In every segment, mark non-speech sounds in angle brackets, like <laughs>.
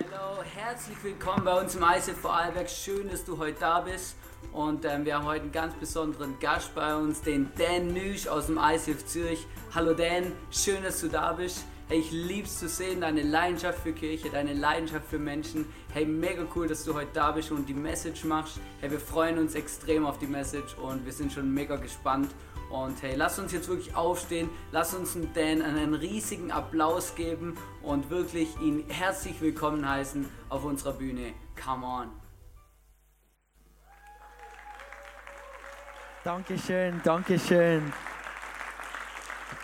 Hallo, herzlich willkommen bei uns im ICF Vorarlberg. Schön, dass du heute da bist. Und ähm, wir haben heute einen ganz besonderen Gast bei uns, den Dan Nüsch aus dem ICF Zürich. Hallo Dan, schön, dass du da bist. Hey, ich lieb's zu sehen, deine Leidenschaft für Kirche, deine Leidenschaft für Menschen. Hey, mega cool, dass du heute da bist und die Message machst. Hey, wir freuen uns extrem auf die Message und wir sind schon mega gespannt. Und hey, lass uns jetzt wirklich aufstehen, lass uns Dan einen riesigen Applaus geben und wirklich ihn herzlich willkommen heißen auf unserer Bühne. Come on. Dankeschön, Dankeschön.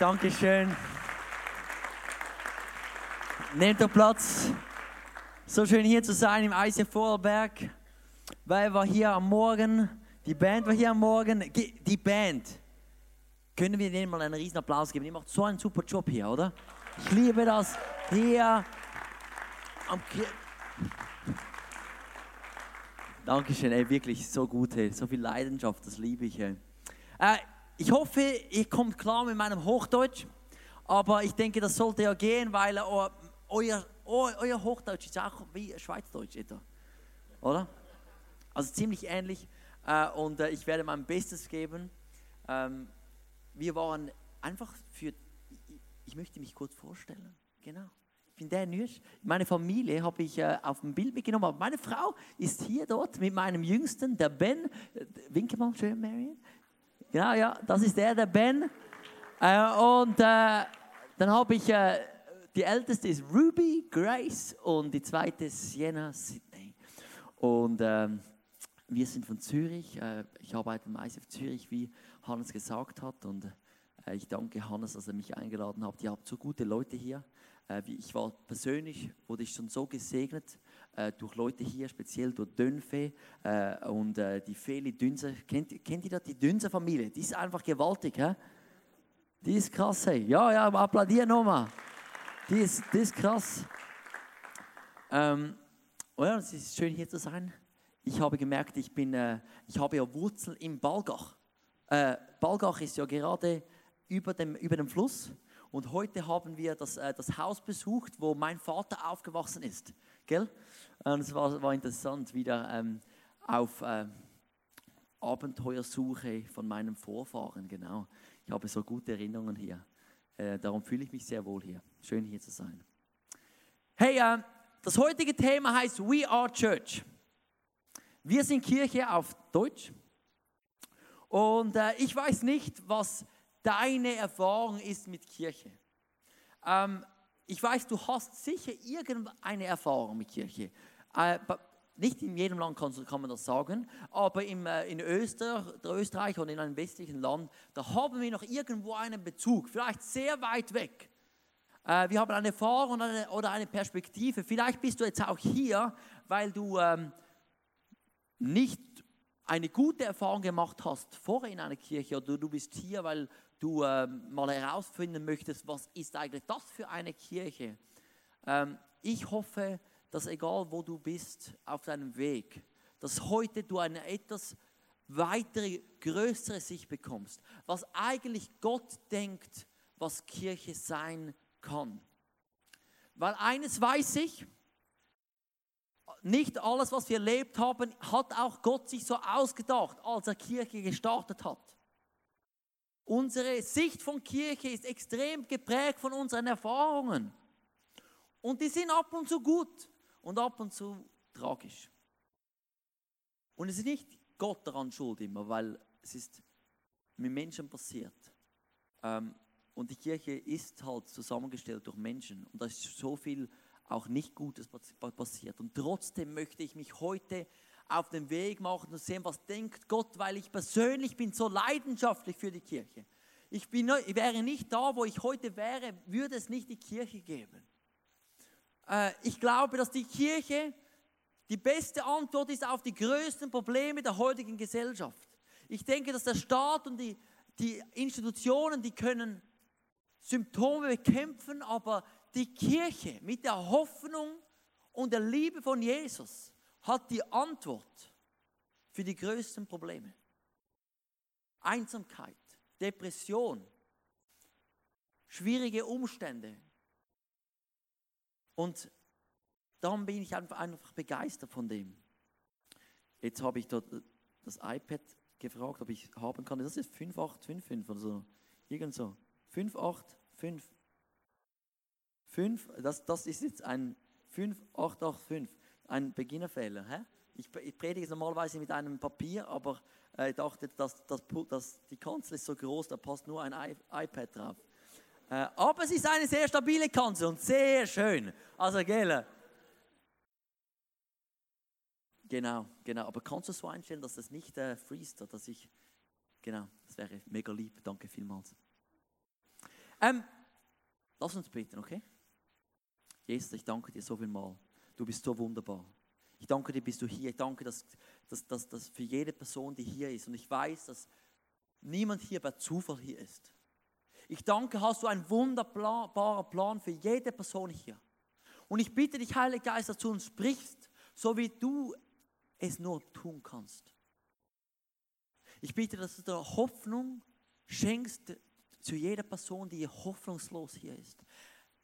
Dankeschön. Nehmt doch Platz. So schön hier zu sein im ICF Vorarlberg. Weil war hier am Morgen, die Band war hier am Morgen. Die Band, können wir denen mal einen riesen Applaus geben? Die macht so einen super Job hier, oder? Ich liebe das hier am Dankeschön, ey, wirklich so gut, ey. so viel Leidenschaft, das liebe ich. Ey. Äh, ich hoffe, ihr kommt klar mit meinem Hochdeutsch, aber ich denke, das sollte ja gehen, weil euer, euer, euer Hochdeutsch ist auch wie Schweizdeutsch, etwa. oder? Also ziemlich ähnlich äh, und äh, ich werde mein Bestes geben. Ähm, wir waren einfach für, ich, möchte mich kurz vorstellen, genau. Ich bin der Nürsch. Meine Familie habe ich äh, auf dem Bild mitgenommen, aber meine Frau ist hier dort mit meinem Jüngsten, der Ben. Winke mal schön, Marion. Genau, ja, das ist der, der Ben. Äh, und äh, dann habe ich, äh, die älteste ist Ruby Grace und die zweite ist Sienna Sydney. Und ähm, wir sind von Zürich. Äh, ich arbeite im ISF Zürich, wie Hannes gesagt hat. Und äh, ich danke Hannes, dass er mich eingeladen hat. Ihr habt so gute Leute hier. Äh, ich war persönlich, wurde ich schon so gesegnet äh, durch Leute hier, speziell durch Dönfe und die Feli Dünser. Kennt, kennt ihr das, die Dünser-Familie? Die ist einfach gewaltig, hä? Die ist krass, hey. Ja, ja, applaudieren nochmal. Die ist, die ist krass. Ähm, oh ja, es ist schön hier zu sein. Ich habe gemerkt, ich, bin, äh, ich habe ja Wurzel im Balgach. Äh, Balgach ist ja gerade über dem, über dem Fluss und heute haben wir das, äh, das Haus besucht, wo mein Vater aufgewachsen ist. Gell? Und es war, war interessant, wieder ähm, auf äh, Abenteuersuche von meinem Vorfahren, genau. Ich habe so gute Erinnerungen hier. Äh, darum fühle ich mich sehr wohl hier. Schön hier zu sein. Hey, äh, das heutige Thema heißt We Are Church. Wir sind Kirche auf Deutsch. Und äh, ich weiß nicht, was deine Erfahrung ist mit Kirche. Ähm, ich weiß, du hast sicher irgendeine Erfahrung mit Kirche. Äh, nicht in jedem Land kann, man das sagen, aber im, äh, in Öster, Österreich oder in einem westlichen Land, da haben wir noch irgendwo einen Bezug, vielleicht sehr weit weg. Äh, wir haben eine Erfahrung oder eine, oder eine, Perspektive. Vielleicht bist du jetzt auch hier, weil du ähm, nicht eine gute Erfahrung gemacht hast vorher in einer Kirche oder du bist hier, weil du ähm, mal herausfinden möchtest, was ist eigentlich das für eine Kirche. Ähm, ich hoffe, dass egal wo du bist auf deinem Weg, dass heute du eine etwas weitere, größere Sicht bekommst, was eigentlich Gott denkt, was Kirche sein kann. Weil eines weiß ich, nicht alles, was wir erlebt haben, hat auch Gott sich so ausgedacht, als er Kirche gestartet hat. Unsere Sicht von Kirche ist extrem geprägt von unseren Erfahrungen. Und die sind ab und zu gut und ab und zu tragisch. Und es ist nicht Gott daran schuld immer, weil es ist mit Menschen passiert. Ähm, und die Kirche ist halt zusammengestellt durch Menschen. Und da ist so viel auch nicht Gutes passiert. Und trotzdem möchte ich mich heute auf den Weg machen und sehen, was denkt Gott, weil ich persönlich bin so leidenschaftlich für die Kirche. Ich, bin, ich wäre nicht da, wo ich heute wäre, würde es nicht die Kirche geben. Äh, ich glaube, dass die Kirche die beste Antwort ist auf die größten Probleme der heutigen Gesellschaft. Ich denke, dass der Staat und die, die Institutionen, die können Symptome bekämpfen, aber die Kirche mit der Hoffnung und der Liebe von Jesus hat die Antwort für die größten Probleme. Einsamkeit, Depression, schwierige Umstände. Und darum bin ich einfach, begeistert von dem. Jetzt habe ich dort das iPad gefragt, ob ich haben kann. Das ist 5855 oder so. Irgend so. 585. 5, das, das ist jetzt ein 5885, ein Beginnerfehler. Hä? Ich, ich predige normalerweise mit einem Papier, aber äh, ich dachte, dass, dass, dass, die Kanzel ist so groß, da passt nur ein I, iPad drauf. Äh, aber es ist eine sehr stabile Kanzel und sehr schön. Also, gell? Genau, genau. Aber kannst du so einstellen, dass das nicht äh, freest, dass ich. Genau, das wäre mega lieb. Danke vielmals. Ähm, lass uns beten, okay? Jesus, ich danke dir so viel mal. Du bist so wunderbar. Ich danke dir, bist du hier. Ich danke, dass, dass, dass, dass für jede Person, die hier ist, und ich weiß, dass niemand hier bei Zufall hier ist. Ich danke, hast du einen wunderbaren Plan für jede Person hier. Und ich bitte dich, Heiliger Geist, dass du uns sprichst, so wie du es nur tun kannst. Ich bitte, dass du dir Hoffnung schenkst zu jeder Person, die hoffnungslos hier ist.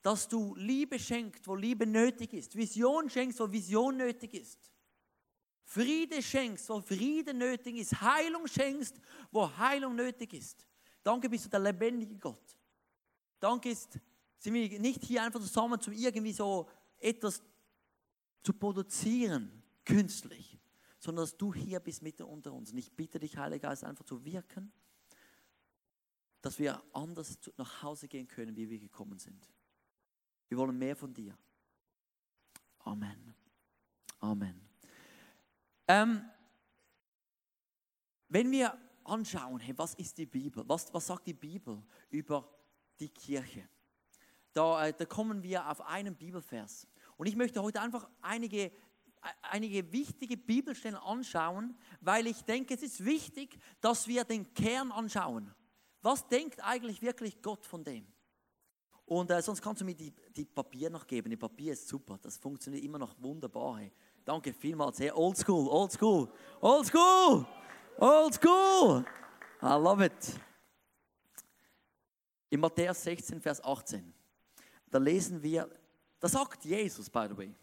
Dass du Liebe schenkst, wo Liebe nötig ist. Vision schenkst, wo Vision nötig ist. Friede schenkst, wo Friede nötig ist. Heilung schenkst, wo Heilung nötig ist. Danke bist du der lebendige Gott. Danke ist, sind wir nicht hier einfach zusammen, um irgendwie so etwas zu produzieren, künstlich, sondern dass du hier bist mitten unter uns. Und ich bitte dich, Heiliger Geist, einfach zu wirken, dass wir anders nach Hause gehen können, wie wir gekommen sind. Wir wollen mehr von dir. Amen. Amen. Ähm, wenn wir anschauen, hey, was ist die Bibel? Was, was sagt die Bibel über die Kirche? Da, äh, da kommen wir auf einen Bibelvers. Und ich möchte heute einfach einige einige wichtige Bibelstellen anschauen, weil ich denke, es ist wichtig, dass wir den Kern anschauen. Was denkt eigentlich wirklich Gott von dem? Und äh, sonst kannst du mir die, die Papier noch geben. Die Papier ist super, das funktioniert immer noch wunderbar. Hey. Danke vielmals. Hey, old school, old school, old school, old school. I love it. In Matthäus 16, Vers 18, da lesen wir, da sagt Jesus, by the way,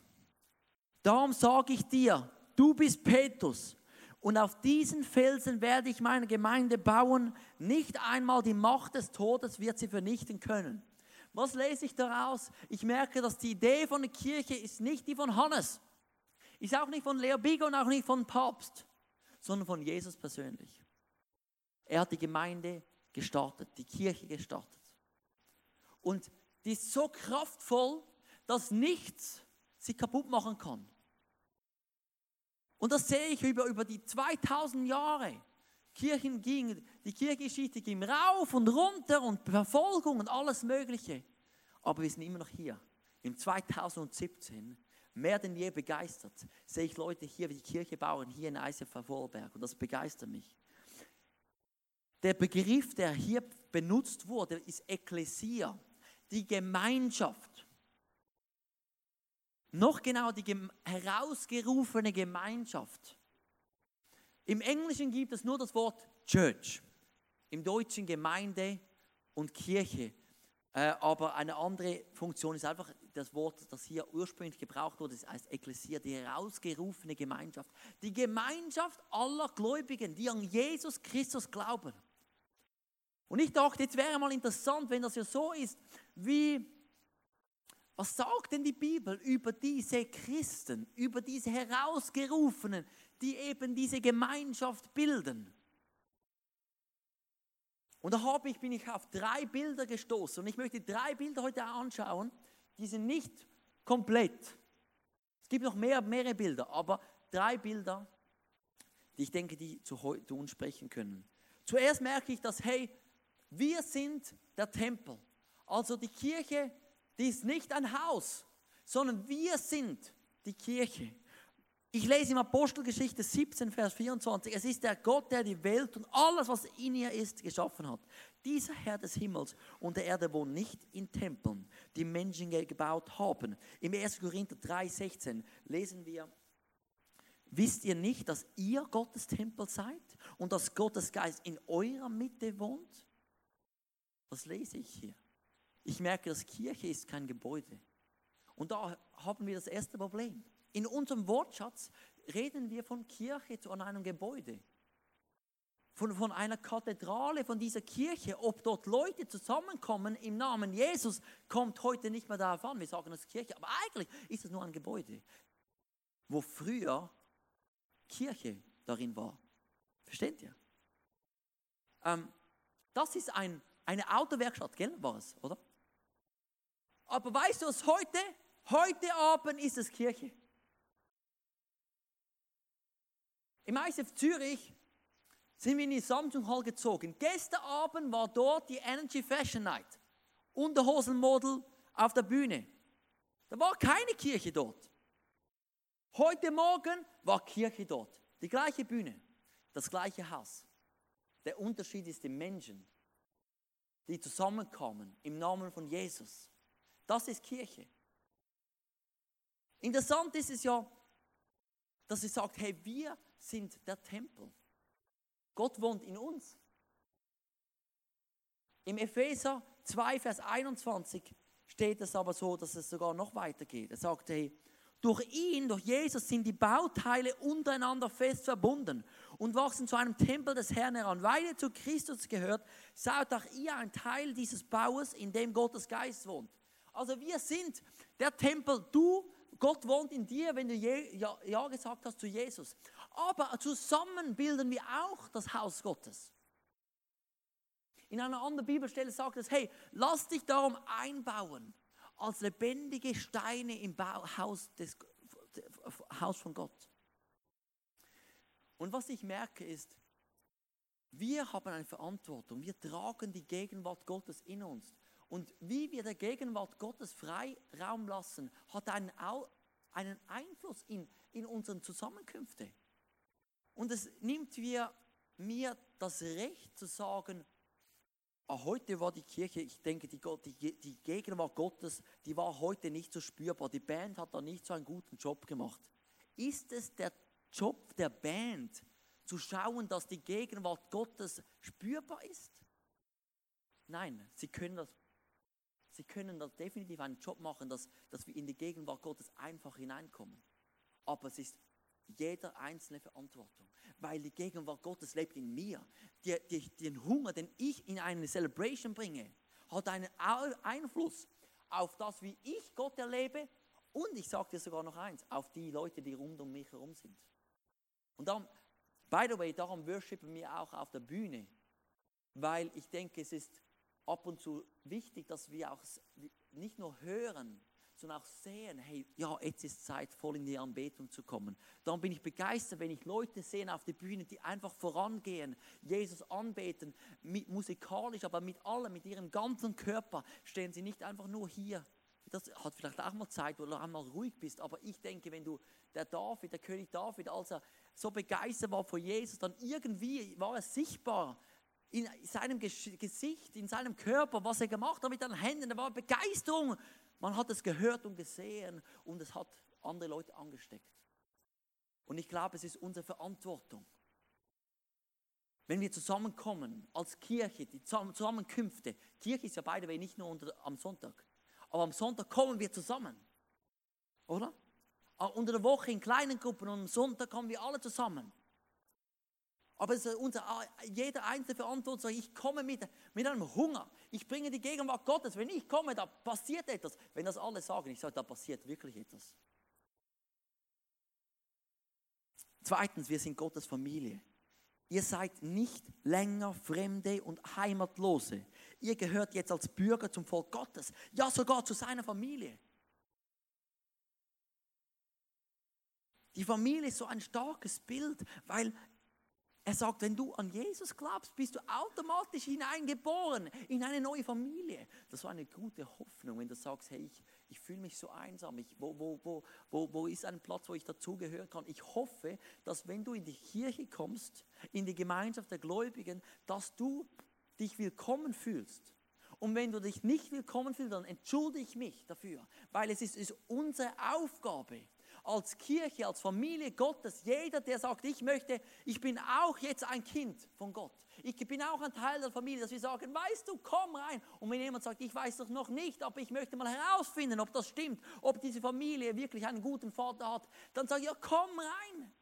Darum sage ich dir, du bist Petrus. Und auf diesen Felsen werde ich meine Gemeinde bauen. Nicht einmal die Macht des Todes wird sie vernichten können. Was lese ich daraus? Ich merke, dass die Idee von der Kirche ist nicht die von Hannes. Ist auch nicht von Leo Bigo und auch nicht von Papst, sondern von Jesus persönlich. Er hat die Gemeinde gestartet, die Kirche gestartet. Und die ist so kraftvoll, dass nichts sie kaputt machen kann. Und das sehe ich über, über die 2000 Jahre. Kirchen ging, die Kirchengeschichte ging rauf und runter und Verfolgung und alles Mögliche. Aber wir sind immer noch hier. Im 2017, mehr denn je begeistert, sehe ich Leute hier, wie die Kirche bauen, hier in ICF Vorberg. Und das begeistert mich. Der Begriff, der hier benutzt wurde, ist Ekklesia, die Gemeinschaft. Noch genau die herausgerufene Gemeinschaft. Im Englischen gibt es nur das Wort Church, im Deutschen Gemeinde und Kirche. Äh, aber eine andere Funktion ist einfach das Wort, das hier ursprünglich gebraucht wurde, das heißt Ekklesia, die herausgerufene Gemeinschaft. Die Gemeinschaft aller Gläubigen, die an Jesus Christus glauben. Und ich dachte, jetzt wäre mal interessant, wenn das ja so ist, wie was sagt denn die Bibel über diese Christen, über diese Herausgerufenen, die eben diese Gemeinschaft bilden? Und da habe ich, bin ich auf drei Bilder gestoßen und ich möchte drei Bilder heute anschauen, die sind nicht komplett. Es gibt noch mehr, mehrere Bilder, aber drei Bilder, die ich denke, die zu, zu uns sprechen können. Zuerst merke ich, dass, hey, wir sind der Tempel. Also die Kirche die ist nicht ein Haus, sondern wir sind die Kirche. Ich lese im Apostelgeschichte 17, Vers 24. Es ist der Gott, der die Welt und alles, was in ihr ist, geschaffen hat. Dieser Herr des Himmels und der Erde wohnt nicht in Tempeln, die Menschen gebaut haben. Im 1. Korinther 3, 16 lesen wir, Wisst ihr nicht, dass ihr Gottes Tempel seid und dass Gottes Geist in eurer Mitte wohnt? Was lese ich hier? Ich merke, dass Kirche ist kein Gebäude. Und da haben wir das erste Problem. In unserem Wortschatz reden wir von Kirche zu einem Gebäude. Von, von einer Kathedrale, von dieser Kirche. Ob dort Leute zusammenkommen im Namen Jesus, kommt heute nicht mehr darauf an. Wir sagen das Kirche, aber eigentlich ist es nur ein Gebäude, wo früher Kirche darin war. Versteht ihr? Ähm, das ist ein, eine Autowerkstatt, gell? War es, oder? Aber weißt du was heute? Heute Abend ist es Kirche. Im ISF Zürich sind wir in die Samsung Hall gezogen. Gestern Abend war dort die Energy Fashion Night. Unterhosenmodel auf der Bühne. Da war keine Kirche dort. Heute Morgen war Kirche dort. Die gleiche Bühne, das gleiche Haus. Der Unterschied ist die Menschen, die zusammenkommen im Namen von Jesus. Das ist Kirche. Interessant ist es ja, dass sie sagt, hey, wir sind der Tempel. Gott wohnt in uns. Im Epheser 2, Vers 21 steht es aber so, dass es sogar noch weitergeht. Er sagt, hey, durch ihn, durch Jesus sind die Bauteile untereinander fest verbunden und wachsen zu einem Tempel des Herrn heran. Weil ihr zu Christus gehört, seid auch ihr ein Teil dieses Baues, in dem Gottes Geist wohnt. Also wir sind der Tempel, du, Gott wohnt in dir, wenn du ja, ja gesagt hast zu Jesus. Aber zusammen bilden wir auch das Haus Gottes. In einer anderen Bibelstelle sagt es, hey, lass dich darum einbauen als lebendige Steine im Haus, des, Haus von Gott. Und was ich merke ist, wir haben eine Verantwortung. Wir tragen die Gegenwart Gottes in uns. Und wie wir der Gegenwart Gottes frei Raum lassen, hat einen, einen Einfluss in, in unseren Zusammenkünfte. Und es nimmt wir, mir das Recht zu sagen, Ah, heute war die Kirche, ich denke, die, die, die Gegenwart Gottes, die war heute nicht so spürbar. Die Band hat da nicht so einen guten Job gemacht. Ist es der Job der Band, zu schauen, dass die Gegenwart Gottes spürbar ist? Nein, sie können das. Sie können da definitiv einen Job machen, dass, dass wir in die Gegenwart Gottes einfach hineinkommen. Aber es ist jeder einzelne Verantwortung, weil die Gegenwart Gottes lebt in mir. Die, die, den Hunger, den ich in eine Celebration bringe, hat einen Einfluss auf das, wie ich Gott erlebe und ich sage dir sogar noch eins, auf die Leute, die rund um mich herum sind. Und darum, by the way, darum worshipen wir auch auf der Bühne, weil ich denke, es ist ab und zu wichtig, dass wir auch nicht nur hören, sondern auch sehen, hey, ja, jetzt ist Zeit, voll in die Anbetung zu kommen. Darum bin ich begeistert, wenn ich Leute sehe auf der Bühne, die einfach vorangehen, Jesus anbeten, mit, musikalisch, aber mit allem, mit ihrem ganzen Körper, stehen sie nicht einfach nur hier. Das hat vielleicht auch mal Zeit, wo du einmal ruhig bist, aber ich denke, wenn du der David, der König David, als er so begeistert war vor Jesus, dann irgendwie war es sichtbar, in seinem Gesicht, in seinem Körper, was er gemacht hat mit den Händen, da war Begeisterung. Man hat es gehört und gesehen und es hat andere Leute angesteckt. Und ich glaube, es ist unsere Verantwortung. Wenn wir zusammenkommen als Kirche, die Zusammenkünfte, Kirche ist ja beide Wege nicht nur unter, am Sonntag, aber am Sonntag kommen wir zusammen. Oder? Unter der Woche in kleinen Gruppen und am Sonntag kommen wir alle zusammen. Aber es ist unser, jeder einzelne Verantwortung, ich komme mit, mit einem Hunger. Ich bringe die Gegenwart Gottes. Wenn ich komme, da passiert etwas. Wenn das alle sagen, ich sage, da passiert wirklich etwas. Zweitens, wir sind Gottes Familie. Ihr seid nicht länger Fremde und Heimatlose. Ihr gehört jetzt als Bürger zum Volk Gottes, ja sogar zu seiner Familie. Die Familie ist so ein starkes Bild, weil er sagt, wenn du an Jesus glaubst, bist du automatisch hineingeboren in eine neue Familie. Das war eine gute Hoffnung, wenn du sagst, hey, ich, ich fühle mich so einsam. Ich, wo, wo, wo, wo, wo ist ein Platz, wo ich dazugehören kann? Ich hoffe, dass wenn du in die Kirche kommst, in die Gemeinschaft der Gläubigen, dass du dich willkommen fühlst. Und wenn du dich nicht willkommen fühlst, dann entschuldige ich mich dafür, weil es ist, ist unsere Aufgabe, als Kirche, als Familie Gottes, jeder, der sagt, ich möchte, ich bin auch jetzt ein Kind von Gott. Ich bin auch ein Teil der Familie, dass wir sagen, weißt du, komm rein. Und wenn jemand sagt, ich weiß doch noch nicht, aber ich möchte mal herausfinden, ob das stimmt, ob diese Familie wirklich einen guten Vater hat, dann sage ich, ja, komm rein.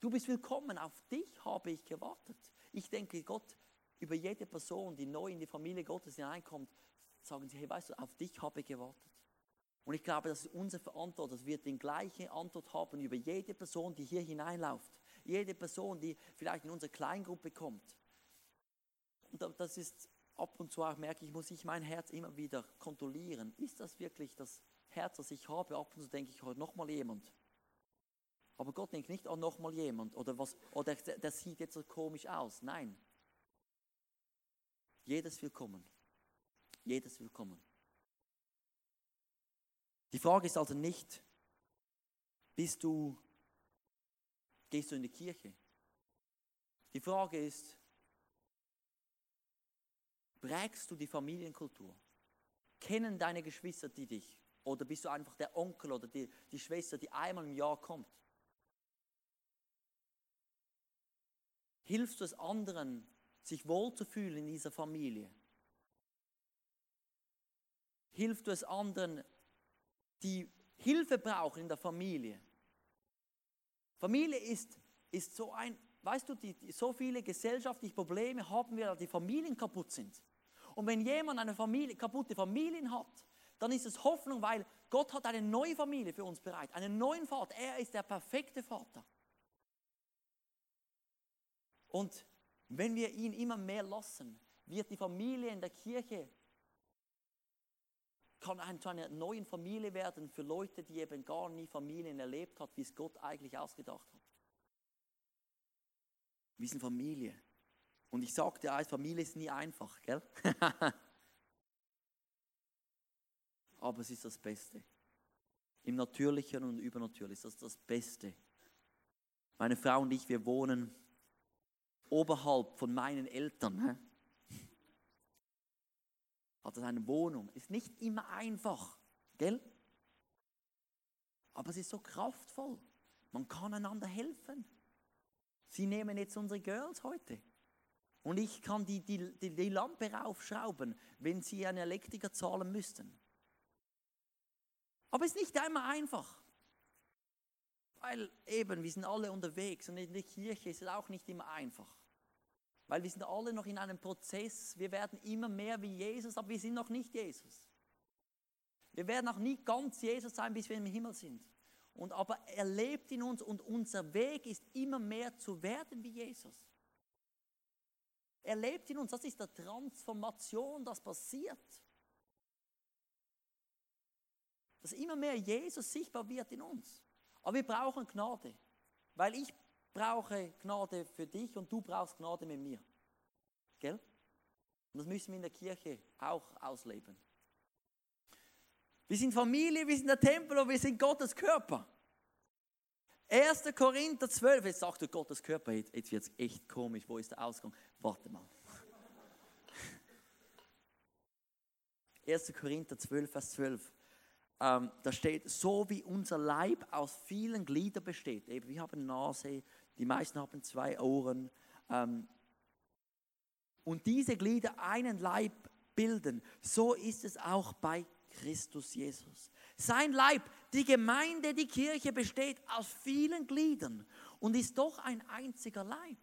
Du bist willkommen, auf dich habe ich gewartet. Ich denke, Gott, über jede Person, die neu in die Familie Gottes hineinkommt, sagen sie, hey, weißt du, auf dich habe ich gewartet. Und ich glaube, das ist unsere Verantwortung, dass wir die gleiche Antwort haben über jede Person, die hier hineinläuft. Jede Person, die vielleicht in unsere Kleingruppe kommt. Und das ist ab und zu auch, merke ich, muss ich mein Herz immer wieder kontrollieren. Ist das wirklich das Herz, das ich habe? Ab und zu denke ich, heute nochmal jemand. Aber Gott denkt nicht, oh, nochmal jemand. Oder, was, oder der, der sieht jetzt so komisch aus. Nein. Jedes willkommen. Jedes willkommen. Die Frage ist also nicht, bist du, gehst du in die Kirche? Die Frage ist, prägst du die Familienkultur? Kennen deine Geschwister die dich? Oder bist du einfach der Onkel oder die, die Schwester, die einmal im Jahr kommt? Hilfst du es anderen, sich wohlzufühlen in dieser Familie? Hilfst du es anderen, die Hilfe brauchen in der Familie? Familie ist, ist so ein, weißt du, die, die, so viele gesellschaftliche Probleme haben wir, dass die Familien kaputt sind. Und wenn jemand eine Familie, kaputte Familien hat, dann ist es Hoffnung, weil Gott hat eine neue Familie für uns bereit, einen neuen Vater. Er ist der perfekte Vater. Und wenn wir ihn immer mehr lassen, wird die Familie in der Kirche kann ein, zu einer neuen Familie werden für Leute, die eben gar nie Familien erlebt hat, wie es Gott eigentlich ausgedacht hat. Wir sind Familie. Und ich sagte, ja, Familie ist nie einfach, gell? <laughs> Aber es ist das Beste. Im Natürlichen und Übernatürlichen ist das das Beste. Meine Frau und ich, wir wohnen oberhalb von meinen Eltern hat er eine Wohnung. Ist nicht immer einfach, gell? Aber es ist so kraftvoll. Man kann einander helfen. Sie nehmen jetzt unsere Girls heute. Und ich kann die, die, die, die Lampe raufschrauben, wenn sie einen Elektriker zahlen müssten. Aber es ist nicht einmal einfach. Weil eben, wir sind alle unterwegs und in der Kirche ist es auch nicht immer einfach. Weil wir sind alle noch in einem Prozess. Wir werden immer mehr wie Jesus, aber wir sind noch nicht Jesus. Wir werden auch nie ganz Jesus sein, bis wir im Himmel sind. Und aber er lebt in uns und unser Weg ist immer mehr zu werden wie Jesus. Er lebt in uns. Das ist der Transformation, das passiert. Dass immer mehr Jesus sichtbar wird in uns. Aber wir brauchen Gnade. Weil ich brauche Gnade für dich und du brauchst Gnade mit mir. Gell? Und das müssen wir in der Kirche auch ausleben. Wir sind Familie, wir sind der Tempel und wir sind Gottes Körper. 1. Korinther 12, jetzt sagt du Gottes Körper, jetzt, jetzt wird es echt komisch, wo ist der Ausgang? Warte mal. 1. Korinther 12, Vers 12. Ähm, da steht, so wie unser Leib aus vielen Gliedern besteht. Eben, wir haben Nase, die meisten haben zwei Ohren. Ähm, und diese Glieder einen Leib bilden. So ist es auch bei Christus Jesus. Sein Leib, die Gemeinde, die Kirche besteht aus vielen Gliedern und ist doch ein einziger Leib.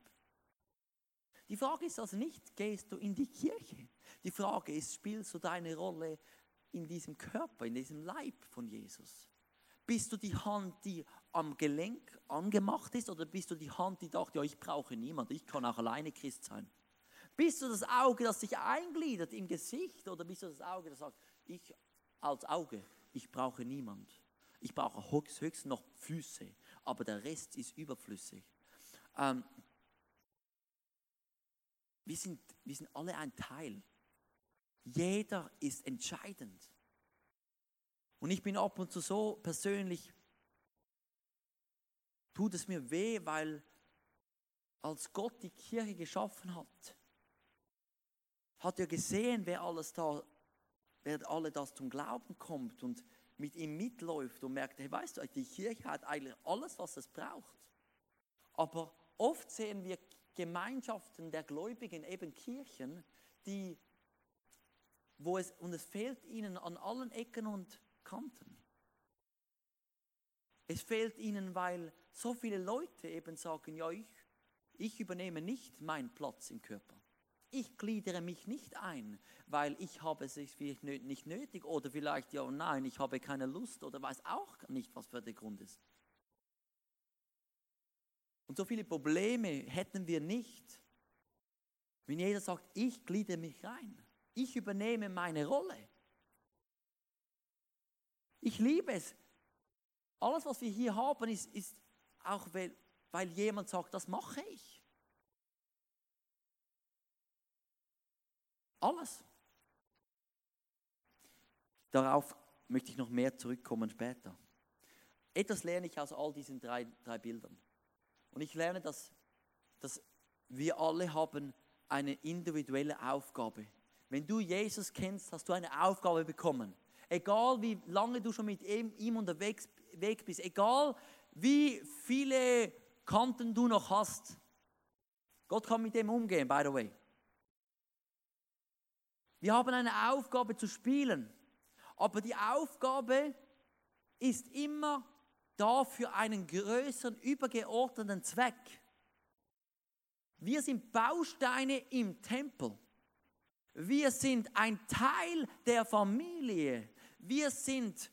Die Frage ist also nicht, gehst du in die Kirche? Die Frage ist, spielst du deine Rolle in diesem Körper, in diesem Leib von Jesus? Bist du die Hand, die am Gelenk angemacht ist, oder bist du die Hand, die dachte, ja, ich brauche niemand, ich kann auch alleine Christ sein? Bist du das Auge, das sich eingliedert im Gesicht, oder bist du das Auge, das sagt, ich als Auge, ich brauche niemand. Ich brauche höchstens noch Füße, aber der Rest ist überflüssig. Ähm, wir, sind, wir sind alle ein Teil. Jeder ist entscheidend. Und ich bin ab und zu so persönlich, tut es mir weh, weil als Gott die Kirche geschaffen hat, hat er gesehen, wer alles da, wer alle das zum Glauben kommt und mit ihm mitläuft und merkt, hey, weißt du, die Kirche hat eigentlich alles, was es braucht. Aber oft sehen wir Gemeinschaften der Gläubigen, eben Kirchen, die, wo es, und es fehlt ihnen an allen Ecken und Kanten. Es fehlt ihnen, weil so viele Leute eben sagen, ja, ich, ich übernehme nicht meinen Platz im Körper. Ich gliedere mich nicht ein, weil ich habe es vielleicht nicht nötig oder vielleicht ja nein, ich habe keine Lust oder weiß auch nicht, was für der Grund ist. Und so viele Probleme hätten wir nicht, wenn jeder sagt, ich gliedere mich rein. Ich übernehme meine Rolle. Ich liebe es. Alles, was wir hier haben, ist, ist auch, weil, weil jemand sagt, das mache ich. Alles. Darauf möchte ich noch mehr zurückkommen später. Etwas lerne ich aus all diesen drei, drei Bildern. Und ich lerne, dass, dass wir alle haben eine individuelle Aufgabe. Wenn du Jesus kennst, hast du eine Aufgabe bekommen. Egal wie lange du schon mit ihm unterwegs bist, egal wie viele Kanten du noch hast. Gott kann mit dem umgehen, by the way. Wir haben eine Aufgabe zu spielen, aber die Aufgabe ist immer da für einen größeren, übergeordneten Zweck. Wir sind Bausteine im Tempel. Wir sind ein Teil der Familie. Wir sind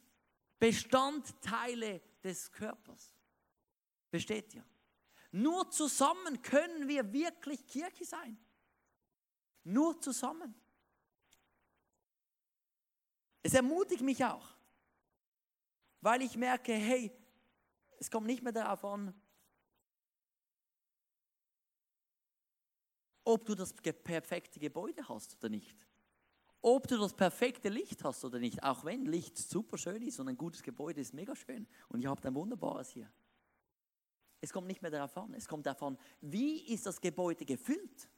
Bestandteile des Körpers. Versteht ihr? Nur zusammen können wir wirklich Kirche sein. Nur zusammen. Es ermutigt mich auch, weil ich merke, hey, es kommt nicht mehr darauf an, ob du das perfekte Gebäude hast oder nicht. Ob du das perfekte Licht hast oder nicht, auch wenn Licht super schön ist und ein gutes Gebäude ist mega schön und ihr habt ein wunderbares hier. Es kommt nicht mehr darauf an, es kommt an, wie ist das Gebäude gefüllt?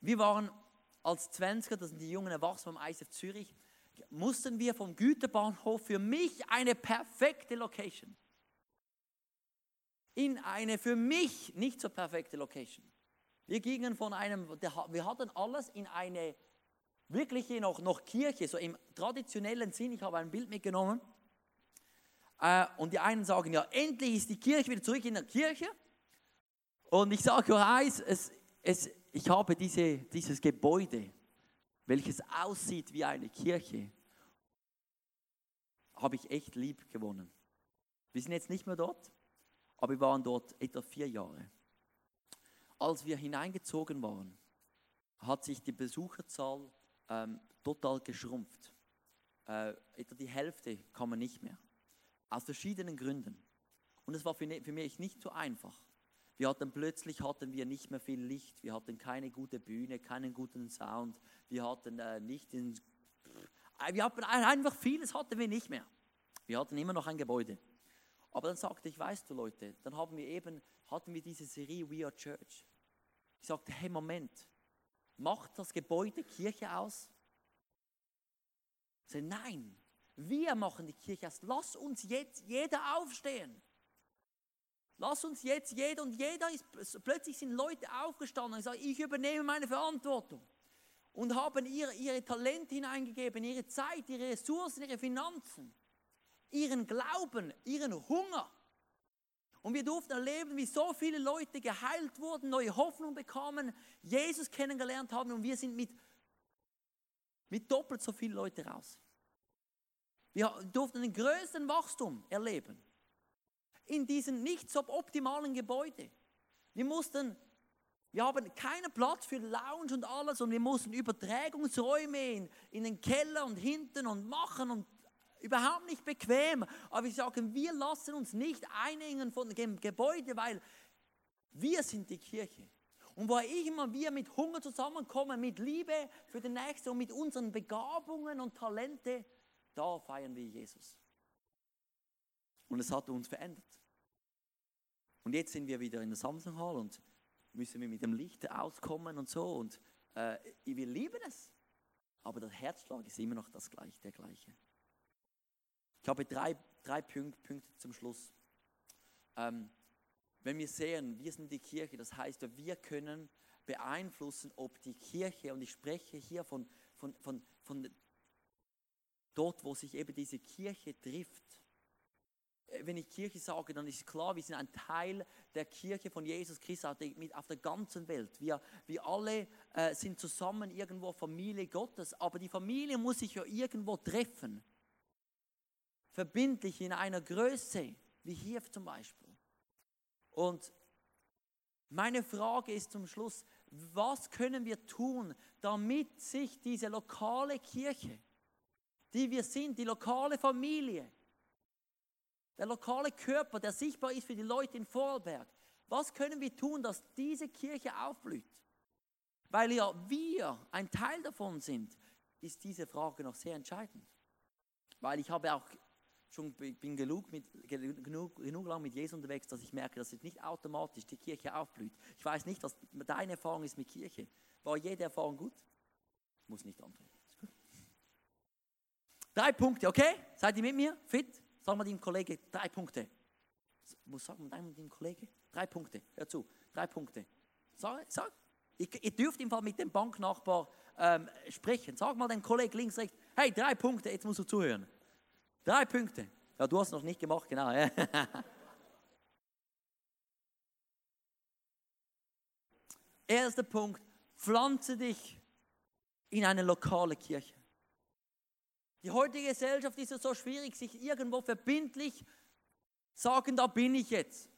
Wir waren als 20er, das sind die jungen Erwachsenen vom ISF Zürich, mussten wir vom Güterbahnhof für mich eine perfekte Location. In eine für mich nicht so perfekte Location. Wir gingen von einem, wir hatten alles in eine wirkliche noch, noch Kirche, so im traditionellen Sinn. Ich habe ein Bild mitgenommen. Äh, und die einen sagen, ja, endlich ist die Kirche wieder zurück in der Kirche. Und ich sage euch eins, es, es, ich habe diese, dieses Gebäude welches aussieht wie eine Kirche, habe ich echt lieb gewonnen. Wir sind jetzt nicht mehr dort, aber wir waren dort etwa vier Jahre. Als wir hineingezogen waren, hat sich die Besucherzahl ähm, total geschrumpft. Äh, etwa die Hälfte kam man nicht mehr. Aus verschiedenen Gründen. Und es war für, ne-, für mich nicht so einfach. Wir hatten plötzlich hatten wir nicht mehr viel Licht, wir hatten keine gute Bühne, keinen guten Sound, wir hatten äh, nicht den, wir hatten einfach vieles hatten wir nicht mehr. Wir hatten immer noch ein Gebäude. Aber dann sagte ich, weißt du Leute, dann haben wir eben, hatten wir diese Serie We Are Church. Ich sagte, hey Moment, macht das Gebäude Kirche aus? Ich sagte, nein, wir machen die Kirche aus. Lass uns jetzt jeder aufstehen. Lass uns jetzt jeder und jeder ist, plötzlich sind Leute aufgestanden und sagen, ich übernehme meine Verantwortung und haben ihre, ihre Talente hineingegeben, ihre Zeit, ihre Ressourcen, ihre Finanzen, ihren Glauben, ihren Hunger. Und wir durften erleben, wie so viele Leute geheilt wurden, neue Hoffnung bekamen, Jesus kennengelernt haben und wir sind mit, mit doppelt so vielen Leuten raus. Wir durften den größten Wachstum erleben in diesem nicht so optimalen Gebäude. Wir mussten, wir haben keinen Platz für Lounge und alles und wir mussten Übertragungsräume in, in den Keller und hinten und machen und überhaupt nicht bequem. Aber wir sagen, wir lassen uns nicht einengen von dem Gebäude, weil wir sind die Kirche. Und wo ich immer wir mit Hunger zusammenkommen, mit Liebe für den Nächsten und mit unseren Begabungen und Talente, da feiern wir Jesus. Und es hat uns verändert. Und jetzt sind wir wieder in der Samsung Hall und müssen wir mit dem Licht auskommen und so. Und äh, wir lieben es. Aber der Herzschlag ist immer noch das gleiche, der gleiche. Ich habe drei, drei Punkte zum Schluss. Ähm, wenn wir sehen, wir sind die Kirche, das heißt, wir können beeinflussen, ob die Kirche, und ich spreche hier von, von, von, von dort, wo sich eben diese Kirche trifft. Äh, wenn ich Kirche sage, dann ist klar, wir sind ein Teil der Kirche von Jesus Christus auf der, ganzen Welt. Wir, wir alle äh, sind zusammen irgendwo Familie Gottes, aber die Familie muss sich ja irgendwo treffen. Verbindlich in einer Größe, wie hier zum Beispiel. Und meine Frage ist zum Schluss, was können wir tun, damit sich diese lokale Kirche, die wir sind, die lokale Familie, der lokale Körper, der sichtbar ist für die Leute in Vorarlberg, was können wir tun, dass diese Kirche aufblüht? Weil ja wir ein Teil davon sind, ist diese Frage noch sehr entscheidend. Weil ich habe auch schon bin genug, mit, genug, genug lang mit Jesus unterwegs, dass ich merke, dass es nicht automatisch die Kirche aufblüht. Ich weiß nicht, was deine Erfahrung ist mit Kirche. War jede Erfahrung gut? Muss nicht antworten. Drei Punkte, okay? Seid ihr mit mir? Fit? Sag mal dem Kollege drei Punkte. Was sagt man deinem Kollege? Drei Punkte. Hör zu. Drei Punkte. Sag, sag. Ihr, ihr dürft im Fall mit dem Banknachbar ähm, sprechen. Sag mal dem Kollegen links, rechts. Hey, drei Punkte. Jetzt musst du zuhören. Drei Punkte. Ja, du hast noch nicht gemacht, genau. <laughs> Erster Punkt, pflanze dich in eine lokale Kirche. Die heutige Gesellschaft ist ja so schwierig, sich irgendwo verbindlich sagen, da bin ich jetzt.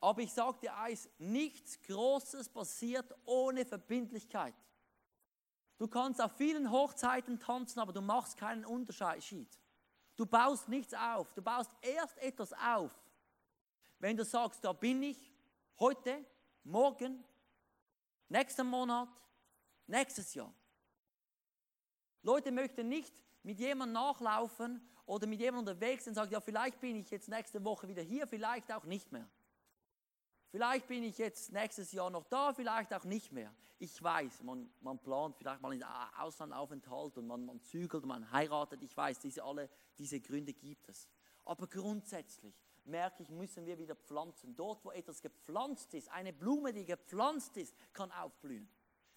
Aber ich sage dir eins, nichts Großes passiert ohne Verbindlichkeit. Du kannst auf vielen Hochzeiten tanzen, aber du machst keinen Unterschied. Du baust nichts auf. Du baust erst etwas auf, wenn du sagst, da bin ich heute, morgen, nächsten Monat, nächstes Jahr. Leute möchten nicht mit jemandem nachlaufen oder mit jemandem unterwegs und sagen, ja, vielleicht bin ich jetzt nächste Woche wieder hier, vielleicht auch nicht mehr. Vielleicht bin ich jetzt nächstes Jahr noch da, vielleicht auch nicht mehr. Ich weiß, man, man plant vielleicht mal einen Auslandaufenthalt und man, man zügelt man heiratet. Ich weiß, diese, alle diese Gründe gibt es. Aber grundsätzlich merke ich, müssen wir wieder pflanzen. Dort, wo etwas gepflanzt ist, eine Blume, die gepflanzt ist, kann aufblühen.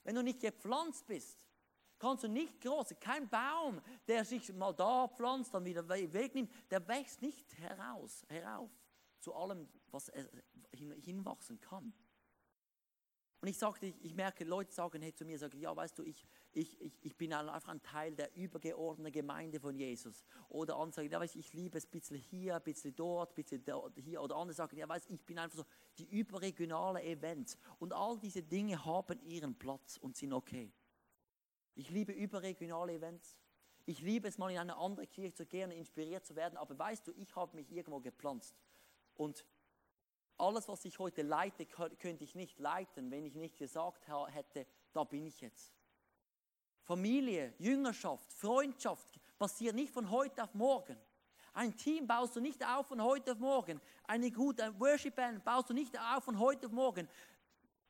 Wenn du nicht gepflanzt bist, kannst du nicht groß, kein Baum, der sich mal da pflanzt, dann wieder wegnimmt, der wächst nicht heraus, herauf zu allem, was er hinwachsen kann. Und ich sagte, ich merke, Leute sagen hey, zu mir, sagen, ja, weißt du, ich, ich, ich, ich bin einfach ein Teil der übergeordneten Gemeinde von Jesus. Oder andere sagen, ja, weißt, ich liebe es ein bisschen hier, ein bisschen dort, ein bisschen dort, hier. Oder andere sagen, ja, weißt, ich bin einfach so die überregionale Events. Und all diese Dinge haben ihren Platz und sind okay. Ich liebe überregionale Events. Ich liebe es mal in eine andere Kirche zu gehen, inspiriert zu werden. Aber weißt du, ich habe mich irgendwo gepflanzt. Und alles, was ich heute leite, könnte ich nicht leiten, wenn ich nicht gesagt hätte, da bin ich jetzt. Familie, Jüngerschaft, Freundschaft passiert nicht von heute auf morgen. Ein Team baust du nicht auf von heute auf morgen. Eine gute Worship Band baust du nicht auf von heute auf morgen.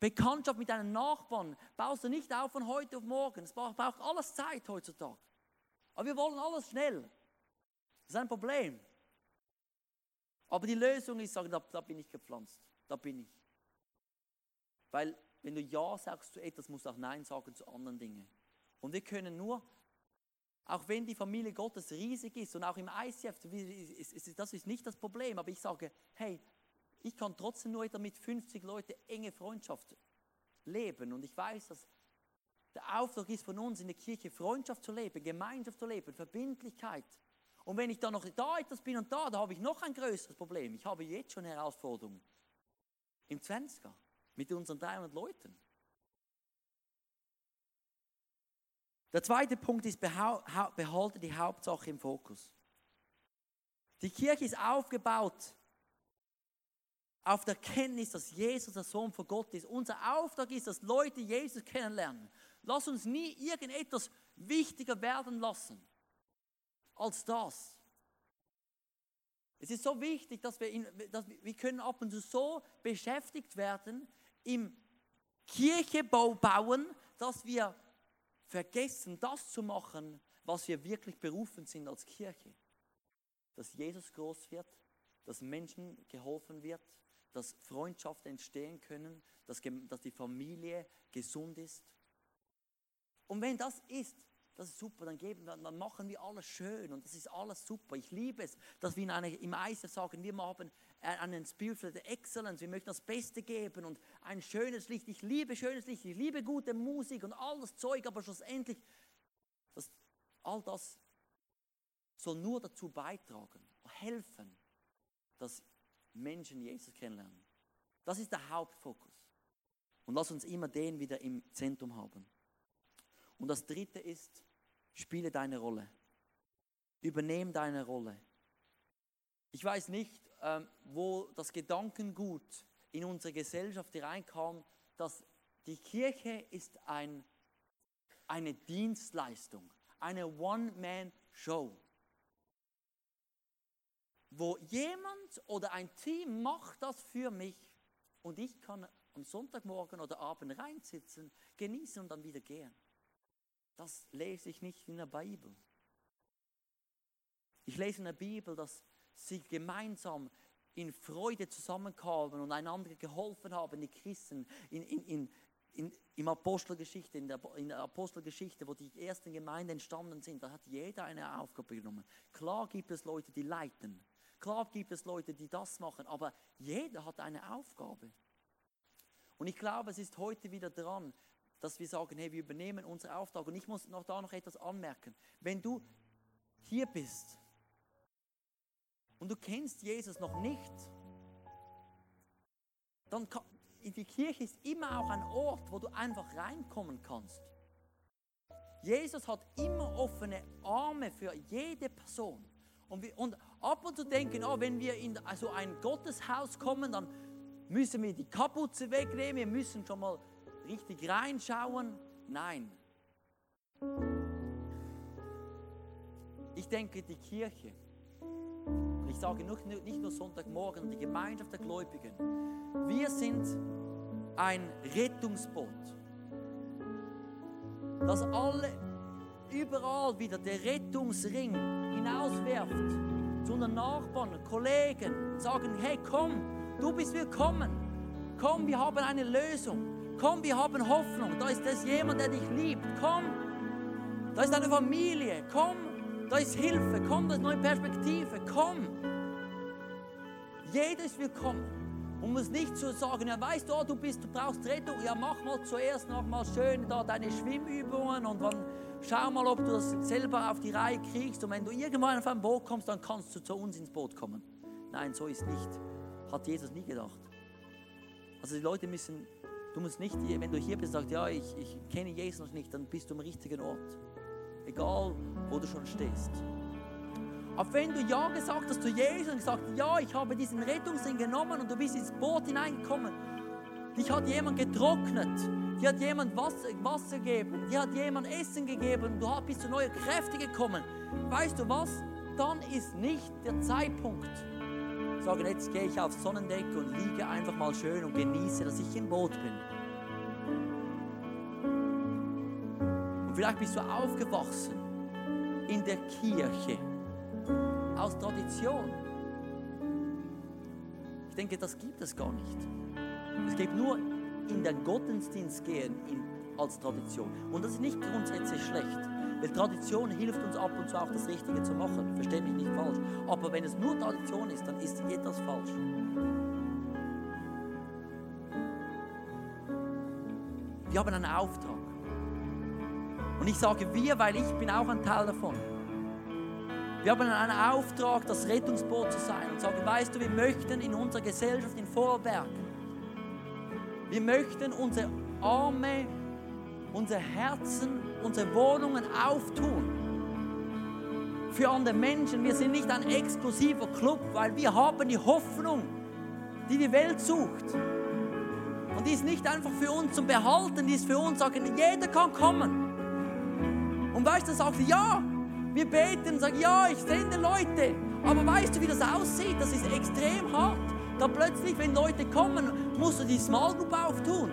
Bekanntschaft mit deinen Nachbarn baust du nicht auf von heute auf morgen. Es braucht alles Zeit heutzutage. Aber wir wollen alles schnell. Das ist ein Problem. Aber die Lösung ist, sagen, da, da bin ich gepflanzt. Da bin ich. Weil wenn du Ja sagst zu etwas, musst du auch Nein sagen zu anderen Dingen. Und wir können nur, auch wenn die Familie Gottes riesig ist und auch im ICF, das ist nicht das Problem, aber ich sage, hey, ich kann trotzdem nur mit 50 Leuten enge Freundschaft leben. Und ich weiß, dass der Auftrag ist von uns in der Kirche, Freundschaft zu leben, Gemeinschaft zu leben, Verbindlichkeit. Und wenn ich dann noch da etwas bin und da, da habe ich noch ein größeres Problem. Ich habe jetzt schon Herausforderungen. Im 20er mit unseren 300 Leuten. Der zweite Punkt ist, behalte die Hauptsache im Fokus. Die Kirche ist aufgebaut auf der Kenntnis, dass Jesus der Sohn von Gott ist. Unser Auftrag ist, dass Leute Jesus kennenlernen. Lass uns nie irgendetwas wichtiger werden lassen als das. Es ist so wichtig, dass wir, in, dass wir können ab und zu so beschäftigt werden im Kirchebau bauen, dass wir vergessen, das zu machen, was wir wirklich berufen sind als Kirche. Dass Jesus groß wird, dass Menschen geholfen wird, dass Freundschaften entstehen können, dass, dass die Familie gesund ist. Und wenn das ist, das ist super, dann, geben, dann, machen wir alles schön und das ist alles super. Ich liebe es, dass wir in eine, im ICF sagen, wir haben einen Spirit der Excellence, wir möchten das Beste geben und ein schönes Licht. Ich liebe schönes Licht, ich liebe gute Musik und all das Zeug, aber schlussendlich, das, all das soll nur dazu beitragen, helfen, dass Menschen Jesus kennenlernen. Das ist der Hauptfokus. Und lass uns immer den wieder im Zentrum haben. Und das dritte ist, spiele deine Rolle. Übernehme deine Rolle. Ich weiß nicht, ähm, wo das Gedankengut in unsere Gesellschaft hereinkam, dass die Kirche ist ein, eine Dienstleistung, eine One-Man-Show, wo jemand oder ein Team macht das für mich und ich kann am Sonntagmorgen oder Abend reinsitzen, genießen und dann wieder gehen. Das lese ich nicht in der Bibel. Ich lese in der Bibel, dass sie gemeinsam in Freude zusammenkamen und einander geholfen haben, die Christen in, in, in, in, im Apostelgeschichte, in der, in der Apostelgeschichte, wo die ersten Gemeinden entstanden sind, da hat jeder eine Aufgabe genommen. Klar gibt es Leute, die leiten. Klar gibt es Leute, die das machen, aber jeder hat eine Aufgabe. Und ich glaube, es ist heute wieder dran, dass wir sagen, hey, wir übernehmen unseren Auftrag. Und ich muss noch da noch etwas anmerken. Wenn du hier bist und du kennst Jesus noch nicht, dann kann, die Kirche ist immer auch ein Ort, wo du einfach reinkommen kannst. Jesus hat immer offene Arme für jede Person. Und, wir, und ab und zu denken, oh, wenn wir in so ein Gotteshaus kommen, dann müssen wir die Kapuze wegnehmen, wir müssen schon mal richtig reinschauen? Nein. Ich denke, die Kirche, ich sage nicht nur Sonntagmorgen, die Gemeinschaft der Gläubigen, wir sind ein Rettungsboot, das alle überall wieder der Rettungsring hinauswerft zu unseren Nachbarn, Kollegen, sagen, hey komm, du bist willkommen, komm, wir haben eine Lösung. Komm, wir haben Hoffnung. Da ist es jemand, der dich liebt. Komm, da ist eine Familie. Komm, da ist Hilfe. Komm, da ist neue Perspektive. Komm. Jeder ist willkommen. Und muss nicht so sagen, ja, weißt du, oh, du bist, du brauchst Rettung. Ja, mach mal zuerst noch mal schön da deine Schwimmübungen und dann schau mal, ob du das selber auf die Reihe kriegst. Und wenn du irgendwann auf ein Boot kommst, dann kannst du zu uns ins Boot kommen. Nein, so ist nicht. Hat Jesus nie gedacht. Also die Leute müssen Du musst nicht, wenn du hier bist, sagst, ja, ich, ich kenne Jesus nicht, dann bist du am richtigen Ort. Egal, wo du schon stehst. Aber wenn du Ja gesagt hast zu Jesus und gesagt, ja, ich habe diesen Rettungsring genommen und du bist ins Boot hineingekommen, dich hat jemand getrocknet, dir hat jemand Wasser, Wasser gegeben, dir hat jemand Essen gegeben du bist zu neue Kräfte gekommen. Weißt du was? Dann ist nicht der Zeitpunkt, sagen, jetzt gehe ich aufs Sonnendeck und liege einfach mal schön und genieße, dass ich im Boot bin. Und vielleicht bist du aufgewachsen in der Kirche aus Tradition. Ich denke, das gibt es gar nicht. Es gibt nur in den Gottesdienst gehen in, als Tradition. Und das ist nicht grundsätzlich schlecht. Weil Tradition hilft uns ab und zu auch das Richtige zu machen. Verstehe mich nicht falsch. Aber wenn es nur Tradition ist, dann ist etwas falsch. Wir haben einen Auftrag. Und ich sage wir, weil ich bin auch ein Teil davon. Wir haben einen Auftrag, das Rettungsboot zu sein und sagen, weißt du, wir möchten in unserer Gesellschaft in Vorarlberg, wir möchten unsere Arme, unsere Herzen unsere Wohnungen auftun. Für andere Menschen. Wir sind nicht ein exklusiver Club, weil wir haben die Hoffnung, die die Welt sucht. Und die ist nicht einfach für uns zum Behalten, die ist für uns, sagen, jeder kann kommen. Und weißt du, sagt ja, wir beten und sagen, ja, ich sende Leute. Aber weißt du, wie das aussieht? Das ist extrem hart. Da plötzlich, wenn Leute kommen, musst du die Small Group auftun.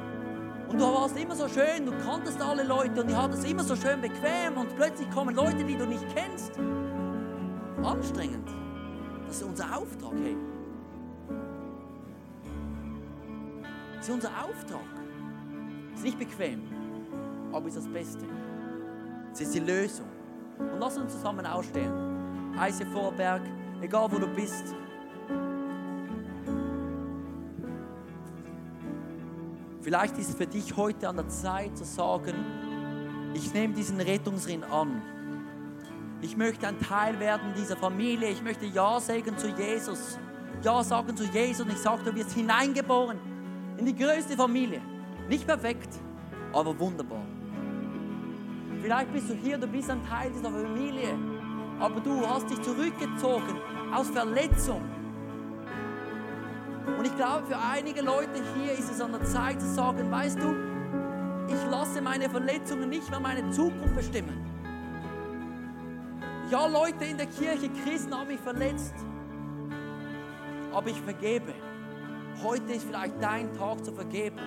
Und du warst immer so schön, du kanntest alle Leute und ihr hattest immer so schön bequem und plötzlich kommen Leute, die du nicht kennst. Anstrengend. Das ist unser Auftrag, hey. Das ist unser Auftrag. Ist nicht bequem, aber ist das Beste. Es ist die Lösung. Und lass uns zusammen ausstehen. Eise Vorberg, egal wo du bist. Vielleicht ist es für dich heute an der Zeit zu sagen, ich nehme diesen Rettungsring an. Ich möchte ein Teil werden dieser Familie. Ich möchte Ja sagen zu Jesus. Ja sagen zu Jesus. Und ich sage, du wirst hineingeboren in die größte Familie. Nicht perfekt, aber wunderbar. Vielleicht bist du hier, du bist ein Teil dieser Familie, aber du hast dich zurückgezogen aus Verletzung. Und ich glaube, für einige Leute hier ist es an der Zeit zu sagen, weißt du, ich lasse meine Verletzungen nicht mehr meine Zukunft bestimmen. Ja, Leute in der Kirche, Christen haben mich verletzt, aber ich vergebe. Heute ist vielleicht dein Tag zu vergeben.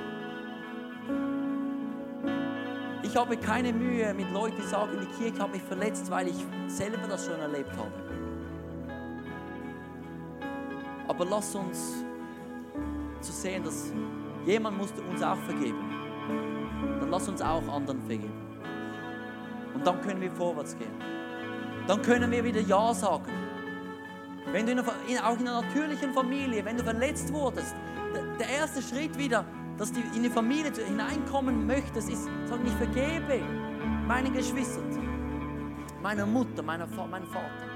Ich habe keine Mühe mit Leuten, die sagen, die Kirche hat mich verletzt, weil ich selber das schon erlebt habe. Aber lass uns zu sehen, dass jemand musste uns auch vergeben. Dann lass uns auch anderen vergeben. Und dann können wir vorwärts gehen. Dann können wir wieder Ja sagen. Wenn du in einer, auch in einer natürlichen Familie, wenn du verletzt wurdest, der erste Schritt wieder, dass du in die Familie hineinkommen möchtest, ist, sagen, ich vergebe meinen Geschwistern, meiner Mutter, meiner, meinem Vater.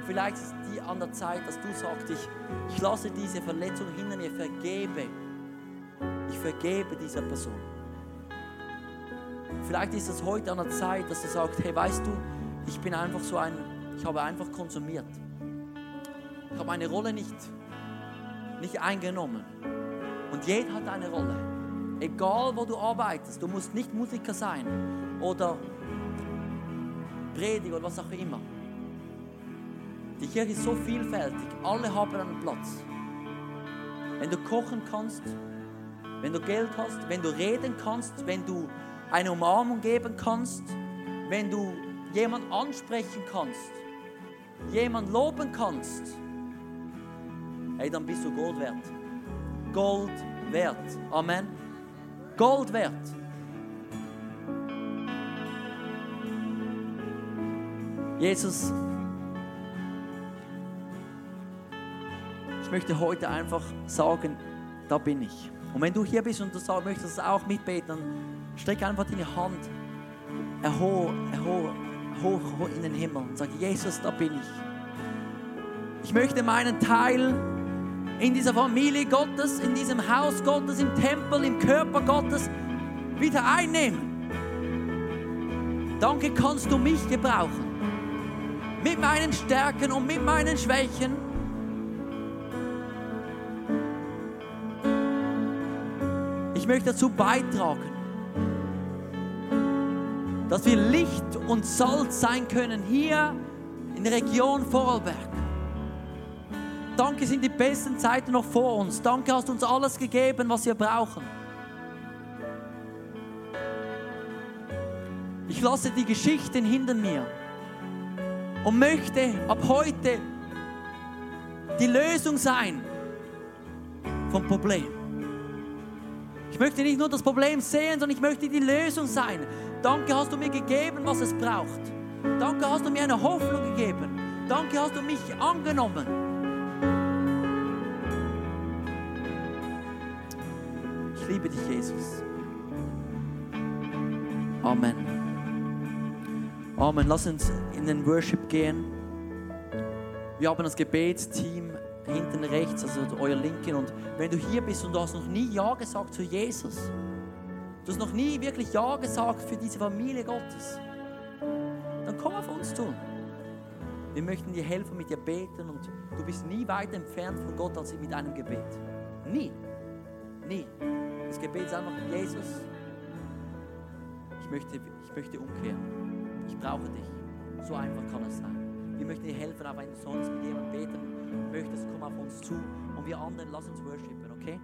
Und vielleicht ist die an der Zeit, dass du sagst, ich, ich lasse diese Verletzung hinter mir, vergebe. Ich vergebe dieser Person. Vielleicht ist es heute an der Zeit, dass du sagst, hey, weißt du, ich bin einfach so ein, ich habe einfach konsumiert. Ich habe meine Rolle nicht, nicht eingenommen. Und jeder hat eine Rolle. Egal wo du arbeitest, du musst nicht Musiker sein oder Prediger oder was auch immer. Die Kirche ist so vielfältig, alle haben einen Platz. Wenn du kochen kannst, wenn du Geld hast, wenn du reden kannst, wenn du eine Umarmung geben kannst, wenn du jemand ansprechen kannst, jemand loben kannst, hey, dann bist du Gold wert. Gold wert. Amen. Gold wert. Jesus, ich möchte heute einfach sagen, da bin ich. Und wenn du hier bist und du möchtest auch mitbeten, dann streck einfach deine Hand erhoch, erhoch, hoch, hoch in den Himmel und sag, Jesus, da bin ich. Ich möchte meinen Teil in dieser Familie Gottes, in diesem Haus Gottes, im Tempel, im Körper Gottes wieder einnehmen. Danke, kannst du mich gebrauchen. Mit meinen Stärken und mit meinen Schwächen. Möchte dazu beitragen, dass wir Licht und Salz sein können hier in der Region Vorarlberg. Danke sind die besten Zeiten noch vor uns. Danke hast du uns alles gegeben, was wir brauchen. Ich lasse die Geschichten hinter mir und möchte ab heute die Lösung sein vom Problem. Ich möchte nicht nur das Problem sehen, sondern ich möchte die Lösung sein. Danke hast du mir gegeben, was es braucht. Danke hast du mir eine Hoffnung gegeben. Danke hast du mich angenommen. Ich liebe dich, Jesus. Amen. Amen. Lass uns in den Worship gehen. Wir haben das Gebetsteam hinten rechts, also euer Linken. Und wenn du hier bist und du hast noch nie Ja gesagt zu Jesus, du hast noch nie wirklich Ja gesagt für diese Familie Gottes, dann komm auf uns zu. Wir möchten dir helfen, mit dir beten und du bist nie weiter entfernt von Gott als mit einem Gebet. Nie. Nie. Das Gebet ist einfach, Jesus, ich möchte, ich möchte umkehren. Ich brauche dich. So einfach kann es sein. Wir möchten dir helfen, aber wenn du sonst mit jemandem beten möchtest, komm auf uns zu und wir anderen, lass uns worshipen, okay?